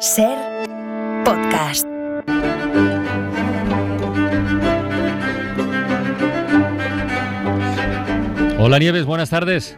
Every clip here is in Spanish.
Ser podcast. Hola Nieves, buenas tardes.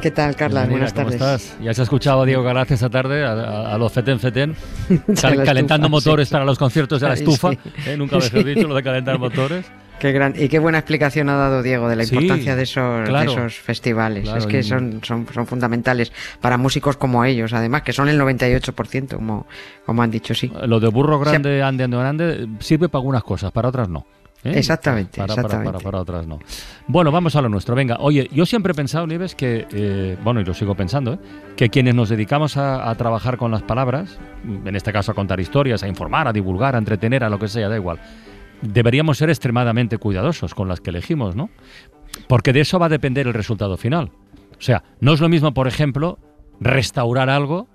¿Qué tal, Carla? Bienvenida, Buenas ¿cómo tardes. estás? Ya se ha escuchado a Diego Galaz esta tarde, a, a- a los Feten Feten, cal- calentando estufa, motores sí. para los conciertos de la estufa. sí. ¿eh? Nunca Sí. dicho lo de calentar motores. Qué gran y qué buena explicación ha dado Diego de la Sí, importancia de esos, de claro. esos festivales. Claro, es que son, son, son fundamentales para músicos como ellos, además, que son el 98%, como, como han dicho, sí. Lo de burro grande, ande, ande, ande, sirve para algunas cosas, para otras no. ¿eh? Exactamente, Para, para- exactamente. para- para otras no. Bueno, vamos a lo nuestro. Venga, oye, yo siempre he pensado, Nieves, que, eh, bueno, y lo sigo pensando, ¿eh? que quienes nos dedicamos a, a trabajar con las palabras, en este caso a contar historias, a informar, a divulgar, a entretener, a lo que sea, da igual, deberíamos ser extremadamente cuidadosos con las que elegimos, ¿no? Porque de eso va a depender el resultado final. O sea, no es lo mismo, por ejemplo, restaurar algo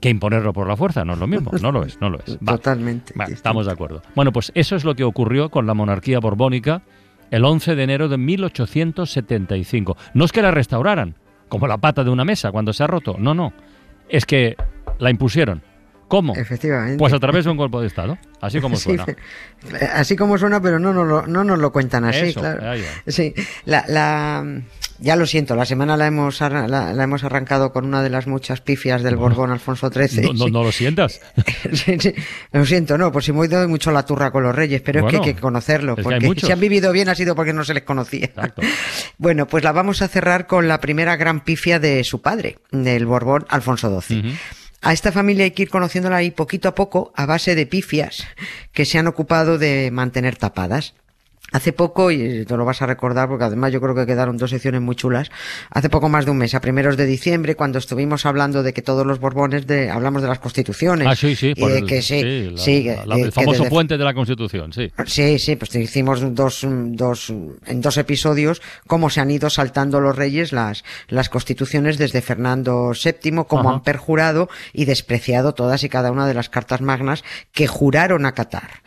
que imponerlo por la fuerza. No es lo mismo, no lo es, no lo es. Va. Totalmente. Estamos de acuerdo. Bueno, pues eso es lo que ocurrió con la monarquía borbónica el 11 de enero de 1875. No es que la restauraran, como la pata de una mesa cuando se ha roto, no, no. Es que la impusieron. ¿Cómo? Efectivamente. Pues a través de un golpe de Estado, así como Sí, suena. así como suena, pero no nos lo, no nos lo cuentan así, Eso, claro. ahí va. Sí, la, la, ya lo siento, la semana la hemos, la, la hemos arrancado con una de las muchas pifias del Borbón Alfonso XIII. No, no, sí. no lo sientas. Sí, sí. Lo siento, no, por si me doy mucho la turra con los reyes, pero es que hay que conocerlo, es porque si han vivido bien ha sido porque no se les conocía. Exacto. Bueno, pues la vamos a cerrar con la primera gran pifia de su padre, del Borbón Alfonso XII. A esta familia hay que ir conociéndola ahí poquito a poco a base de pifias que se han ocupado de mantener tapadas. Hace poco, y te lo vas a recordar porque además yo creo que quedaron dos secciones muy chulas, hace poco más de un mes, a primeros de diciembre, cuando estuvimos hablando de que todos los Borbones, de, hablamos de las constituciones. Ah, sí, sí. y por de el, que sí, sí, la- la- el famoso desde- puente de la Constitución, sí. Sí, sí, pues hicimos dos, dos, en dos episodios cómo se han ido saltando los reyes las, las constituciones desde Fernando VII, cómo Ajá. han perjurado y despreciado todas y cada una de las cartas magnas que juraron acatar.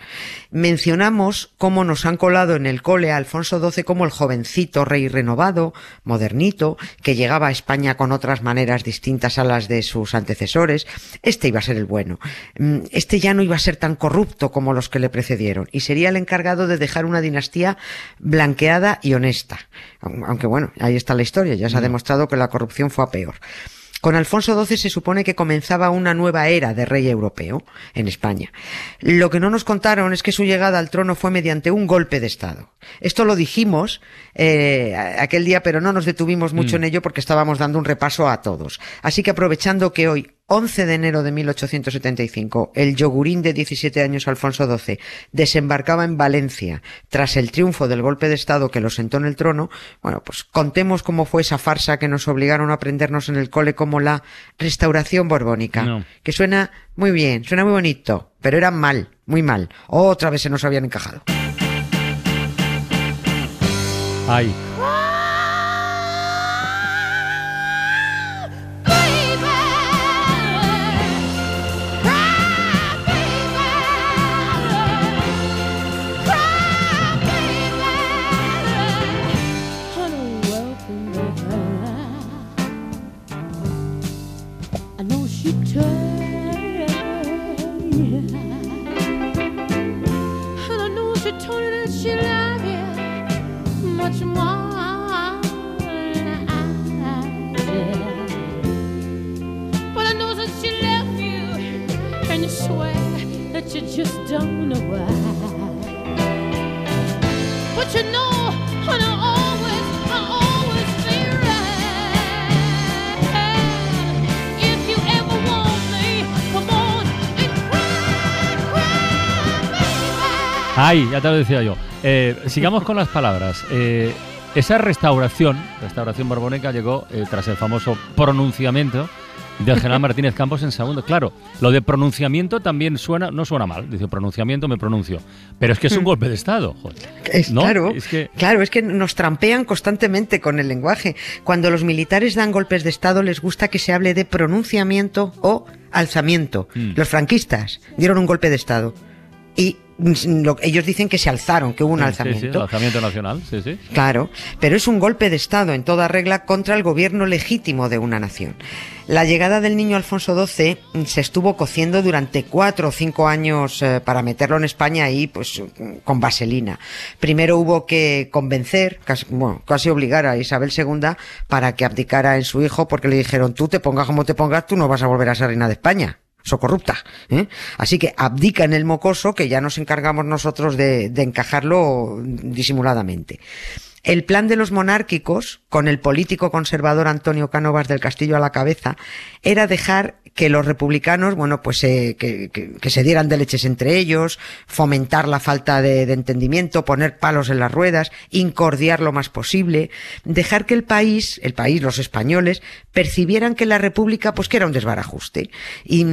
Mencionamos cómo nos han colado en el cole a Alfonso XII como el jovencito rey renovado, modernito, que llegaba a España con otras maneras distintas a las de sus antecesores. Este iba a ser el bueno. Mm, Este ya no iba a ser tan corrupto como los que le precedieron y sería el encargado de dejar una dinastía blanqueada y honesta. Aun- Aunque bueno, ahí está la historia, ya se ha demostrado que la corrupción fue a peor. Con Alfonso XII se supone que comenzaba una nueva era de rey europeo en España. Lo que no nos contaron es que su llegada al trono fue mediante un golpe de Estado. Esto lo dijimos eh, aquel día, pero no nos detuvimos mucho en ello porque estábamos dando un repaso a todos. Así que aprovechando que hoy, 11 de enero de 1875, el yogurín de 17 años Alfonso XII desembarcaba en Valencia tras el triunfo del golpe de Estado que lo sentó en el trono, bueno, pues contemos cómo fue esa farsa que nos obligaron a aprendernos en el cole como la restauración borbónica, No. que suena muy bien, suena muy bonito, pero era mal, muy mal. Otra vez se nos habían encajado. Ay, Ay, ya te lo decía yo. Eh, sigamos con las palabras. Eh, esa restauración, restauración borbónica, llegó eh, tras el famoso pronunciamiento del general Martínez Campos en segundo. Claro, lo de pronunciamiento también suena, no suena mal. Dice pronunciamiento, me pronuncio. Pero es que es un golpe de Estado. joder. Es, ¿No? Claro, Es que- claro, es que nos trampean constantemente con el lenguaje. Cuando los militares dan golpes de Estado les gusta que se hable de pronunciamiento o alzamiento. Mm. Los franquistas dieron un golpe de Estado y lo- ellos dicen que se alzaron, que hubo un Sí, alzamiento. Sí, sí, el alzamiento nacional, sí, sí. Claro, pero es un golpe de Estado en toda regla contra el gobierno legítimo de una nación. La llegada del niño Alfonso XII mm, se estuvo cociendo durante cuatro o cinco años eh, para meterlo en España ahí, pues mm, con vaselina. Primero hubo que convencer, casi, bueno, casi obligar a Isabel II para que abdicara en su hijo, porque le dijeron, tú te pongas como te pongas, tú no vas a volver a ser reina de España. So corrupta. ¿eh? Así que abdica en el mocoso, que ya nos encargamos nosotros de, de encajarlo disimuladamente. El plan de los monárquicos, con el político conservador Antonio Cánovas del Castillo a la cabeza, era dejar que los republicanos, bueno, pues eh, que, que- que se dieran de leches entre ellos, fomentar la falta de, de entendimiento, poner palos en las ruedas, incordiar lo más posible, dejar que el país, el país, los españoles, percibieran que la república, pues que era un desbarajuste. Y,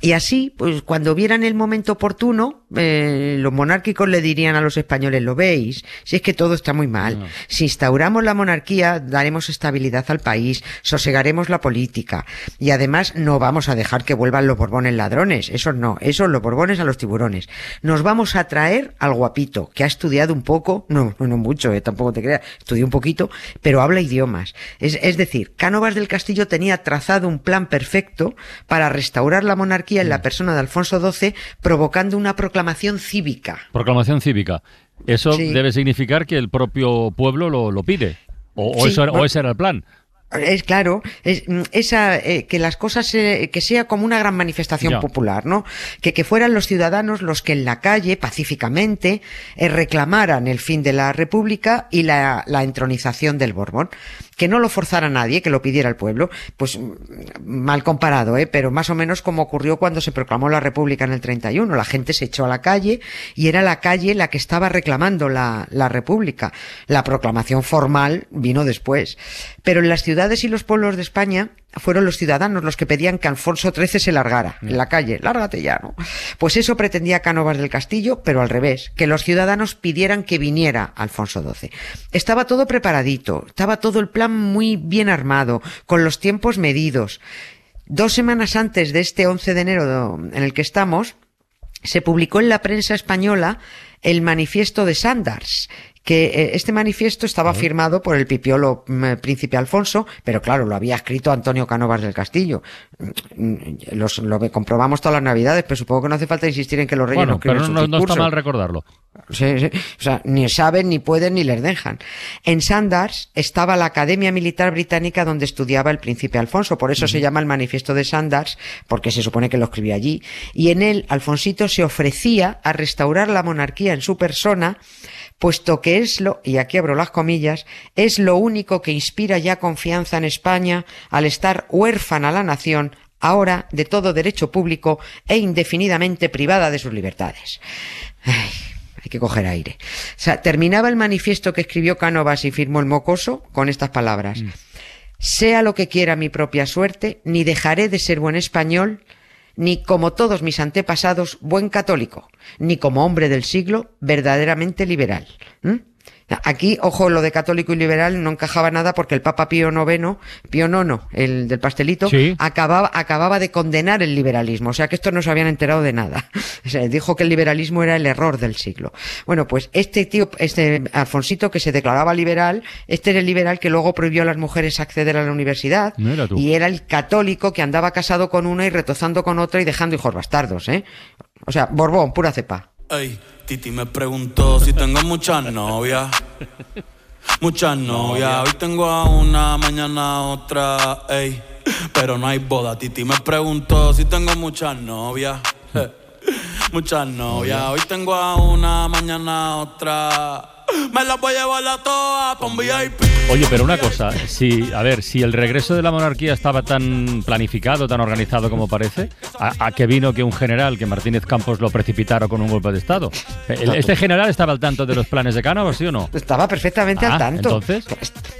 y así, pues cuando vieran el momento oportuno, eh, los monárquicos le dirían a los españoles, lo veis, si es que todo está muy mal. Si instauramos la monarquía, daremos estabilidad al país, sosegaremos la política. Y además no vamos a dejar que vuelvan los borbones ladrones. Eso no, eso los borbones a los tiburones. Nos vamos a traer al guapito, que ha estudiado un poco, no, no mucho, eh, tampoco te creas, estudió un poquito, pero habla idiomas. Es, es decir, Cánovas del Castillo tenía trazado un plan perfecto para restaurar la monarquía en la persona de Alfonso XII, provocando una proclamación cívica. Proclamación cívica. Eso Sí. debe significar que el propio pueblo lo, lo pide. O, o Sí, eso era- o bueno. ese era el plan. Es claro, es, mm, esa, eh, que las cosas, eh, que sea como una gran manifestación Ya. popular, ¿no? Que, que fueran los ciudadanos los que en la calle, pacíficamente, eh, reclamaran el fin de la República y la, la entronización del Borbón. Que no lo forzara nadie, que lo pidiera el pueblo. Pues mm, mal comparado, ¿eh? Pero más o menos como ocurrió cuando se proclamó la República en el 31. La gente se echó a la calle y era la calle la que estaba reclamando la, la República. La proclamación formal vino después. Pero en las ciudades y los pueblos de España fueron los ciudadanos los que pedían que Alfonso XIII se largara en la calle. Lárgate ya, ¿no? Pues eso pretendía Cánovas del Castillo, pero al revés, que los ciudadanos pidieran que viniera Alfonso XII. Estaba todo preparadito, estaba todo el plan muy bien armado, con los tiempos medidos. Dos semanas antes de este 11 de enero en el que estamos, se publicó en la prensa española el manifiesto de Sandars, que eh, este manifiesto estaba firmado por el pipiolo mm, príncipe Alfonso, pero claro, lo había escrito Antonio Cánovas del Castillo. Mm, Los- lo comprobamos todas las navidades, pero supongo que no hace falta insistir en que los reyes no Bueno, escriben pero sus no, no está mal recordarlo. Sí, sí. O sea, ni saben, ni pueden, ni les dejan. En Sandars estaba la Academia Militar Británica donde estudiaba el príncipe Alfonso. Por eso se llama el Manifiesto de Sandars, porque se supone que lo escribió allí. Y en él, Alfonsito se ofrecía a restaurar la monarquía en su persona, puesto que es lo, y aquí abro las comillas, es lo único que inspira ya confianza en España al estar huérfana la nación ahora de todo derecho público e indefinidamente privada de sus libertades. Ay, hay que coger aire. O sea, terminaba el manifiesto que escribió Cánovas y firmó el mocoso con estas palabras. Sea lo que quiera mi propia suerte, ni dejaré de ser buen español, ni como todos mis antepasados, buen católico, ni como hombre del siglo, verdaderamente liberal. ¿Mm? Aquí, ojo, lo de católico y liberal no encajaba nada porque el Papa Pío IX, Pío IX, el del pastelito, Sí. acababa, acababa de condenar el liberalismo. O sea que estos no se habían enterado de nada. O sea, dijo que el liberalismo era el error del siglo. Bueno, pues este tío, este Alfonsito que se declaraba liberal, este era el liberal que luego prohibió a las mujeres acceder a la universidad. Mira tú. Y era el católico que andaba casado con una y retozando con otra y dejando hijos bastardos, ¿eh? O sea, Borbón, pura cepa. Ey, Titi me preguntó si tengo muchas novias. Muchas novias. Hoy tengo a una, mañana a otra. Ey, pero no hay boda. Titi me preguntó si tengo muchas novias. Muchas novias. Hoy tengo a una, mañana a otra. Me las voy a llevar a todas un VIP. Oye, pero una cosa, si, a ver, si el regreso de la monarquía estaba tan planificado, tan organizado como parece, ¿a, a qué vino que un general, que Martínez Campos lo precipitara con un golpe de Estado? El- ¿Este general estaba al tanto de los planes de Cánovas, sí o no? Estaba perfectamente Ah, al tanto. entonces.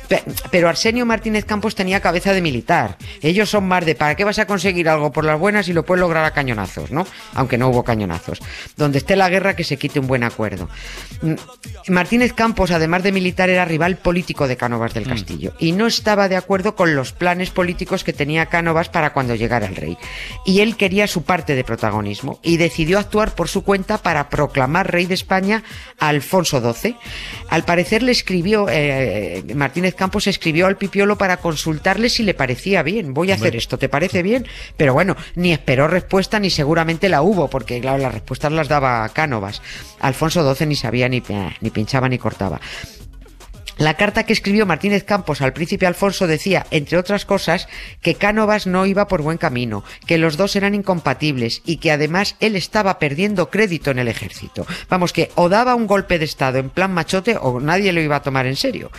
Pe- Pero Arsenio Martínez Campos tenía cabeza de militar. Ellos son más de ¿para qué vas a conseguir algo por las buenas y lo puedes lograr a cañonazos, ¿no? Aunque no hubo cañonazos. Donde esté la guerra, que se quite un buen acuerdo. Mm, Martínez Campos, además de militar, era rival político de Cánovas del Castillo y no estaba de acuerdo con los planes políticos que tenía Cánovas para cuando llegara el rey. Y él quería su parte de protagonismo y decidió actuar por su cuenta para proclamar rey de España a Alfonso XII. Al parecer le escribió, eh, Martínez Campos escribió al Pipiolo para consultarle si le parecía bien. Voy a hacer esto, ¿te parece bien? Pero bueno, ni esperó respuesta ni seguramente la hubo, porque claro, las respuestas las daba Cánovas. Alfonso XII ni sabía ni, eh, ni pinchaba ni cortaba. La carta que escribió Martínez Campos al príncipe Alfonso decía, entre otras cosas, que Cánovas no iba por buen camino, que los dos eran incompatibles y que además él estaba perdiendo crédito en el ejército. Vamos, que o daba un golpe de estado en plan machote o nadie lo iba a tomar en serio.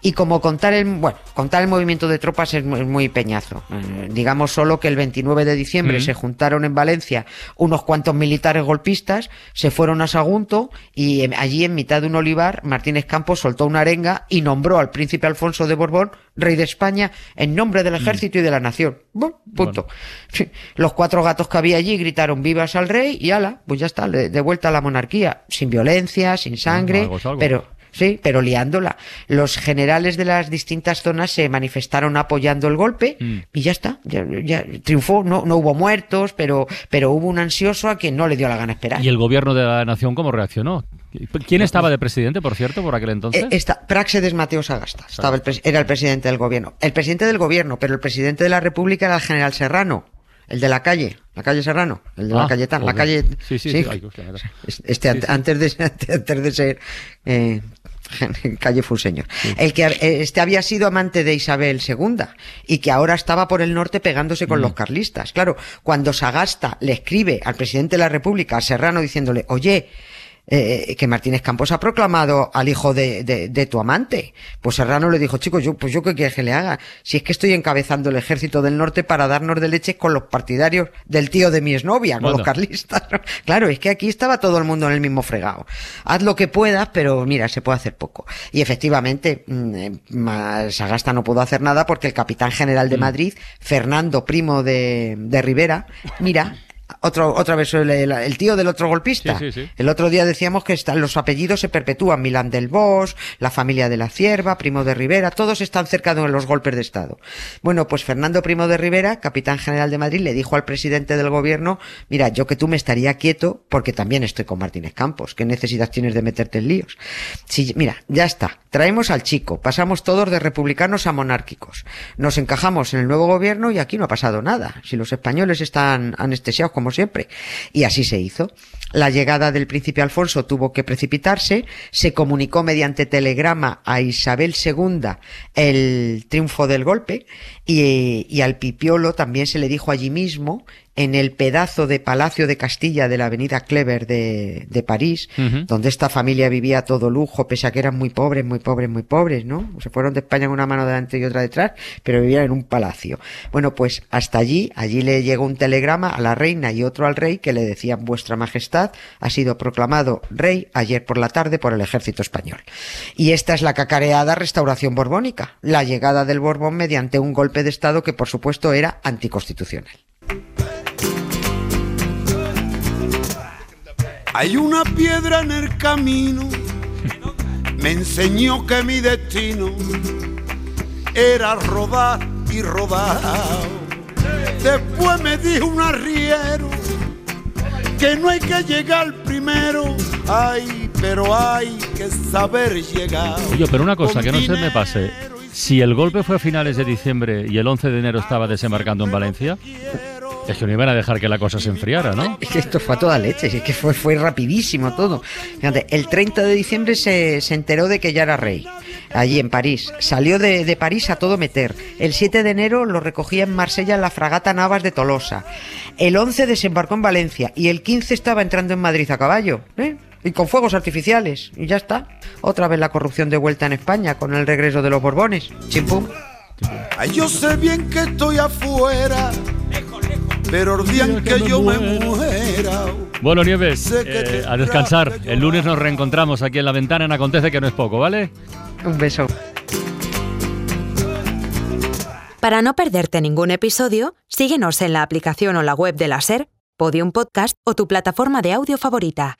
Y como contar el, bueno, contar el movimiento de tropas es muy, muy peñazo. Eh, digamos solo que el 29 de diciembre se juntaron en Valencia unos cuantos militares golpistas, se fueron a Sagunto y allí en mitad de un olivar Martínez Campos soltó una arenga y nombró al príncipe Alfonso de Borbón rey de España en nombre del ejército y de la nación. Bueno, punto. Los cuatro gatos que había allí gritaron vivas al rey y ala, pues ya está, de, vuelta a la monarquía, sin violencia, sin sangre, algo es algo. pero sí, pero liándola. Los generales de las distintas zonas se manifestaron apoyando el golpe Mm. y ya está, ya, ya triunfó, no, no hubo muertos, pero, pero hubo un ansioso a quien no le dio la gana esperar. ¿Y el gobierno de la nación cómo reaccionó? ¿Quién estaba de presidente, por cierto, por aquel entonces? Eh, esta, Praxedes Mateo Sagasta estaba el era el presidente del gobierno. El presidente del gobierno, pero el presidente de la República era el general Serrano, el de la calle, la calle Serrano, el de Ah, la Cayetana, la calle. Sí, sí, sí. Ay. Este, ant- antes de antes de ser eh, calle Fuseñor. El que este había sido amante de Isabel II y que ahora estaba por el norte pegándose con los carlistas. Claro, cuando Sagasta le escribe al presidente de la República, a Serrano, diciéndole, oye, eh, que Martínez Campos ha proclamado al hijo de, de- de tu amante. Pues Serrano le dijo, chicos, yo, pues yo qué quieres que le haga. Si es que estoy encabezando el ejército del norte para darnos de leche con los partidarios del tío de mi exnovia, con los carlistas. Claro, es que aquí estaba todo el mundo en el mismo fregado. Haz lo que puedas, pero mira, se puede hacer poco. Y efectivamente, mm, eh, Sagasta no pudo hacer nada porque el capitán general Mm. de Madrid, Fernando Primo de, de Rivera, mira, otro, otra vez el, tío del otro golpista. Sí, sí, sí. El otro día decíamos que están, los apellidos se perpetúan. Milán del Bosch, la familia de la Cierva, Primo de Rivera, todos están cerca de los golpes de Estado. Bueno, pues Fernando Primo de Rivera, capitán general de Madrid, le dijo al presidente del gobierno, mira, yo que tú me estaría quieto porque también estoy con Martínez Campos. ¿Qué necesidad tienes de meterte en líos? Si, mira, ya está. Traemos al chico. Pasamos todos de republicanos a monárquicos. Nos encajamos en el nuevo gobierno y aquí no ha pasado nada. Si los españoles están anestesiados como siempre. Y así se hizo. La llegada del príncipe Alfonso tuvo que precipitarse. Se comunicó mediante telegrama a Isabel II el triunfo del golpe y, y al Pipiolo también se le dijo allí mismo en el pedazo de Palacio de Castilla de la avenida Clever de, de París, donde esta familia vivía a todo lujo, pese a que eran muy pobres, muy pobres, muy pobres, ¿no? Se fueron de España con una mano delante y otra detrás, pero vivían en un palacio. Bueno, pues hasta allí, allí le llegó un telegrama a la reina y otro al rey que le decían, Vuestra Majestad ha sido proclamado rey ayer por la tarde por el ejército español. Y esta es la cacareada restauración borbónica, la llegada del Borbón mediante un golpe de Estado que por supuesto era anticonstitucional. Hay una piedra en el camino, me enseñó que mi destino era rodar y rodar. Después me dijo un arriero que no hay que llegar primero, ay, pero hay que saber llegar. Oye, pero una cosa, que no se me pase. Si el golpe fue a finales de diciembre y el 11 de enero estaba desembarcando en Valencia, es que no iban a dejar que la cosa se enfriara, ¿no? Es que esto fue a toda leche, es que fue, fue rapidísimo todo. Fíjate, el 30 de diciembre se, se enteró de que ya era rey, allí en París. Salió de, de París a todo meter. El 7 de enero lo recogía en Marsella en la fragata Navas de Tolosa. El 11 desembarcó en Valencia y el 15 estaba entrando en Madrid a caballo. ¿eh? Y con fuegos artificiales. Y ya está. Otra vez la corrupción de vuelta en España con el regreso de los Borbones. Chimpum. Ay, yo sé bien que estoy afuera, pero el día en que yo me muera. Bueno, Nieves, eh, a descansar. El lunes nos reencontramos aquí en la ventana en Acontece, que no es poco, ¿vale? Un beso. Para no perderte ningún episodio, síguenos en la aplicación o la web de la SER, Podium Podcast o tu plataforma de audio favorita.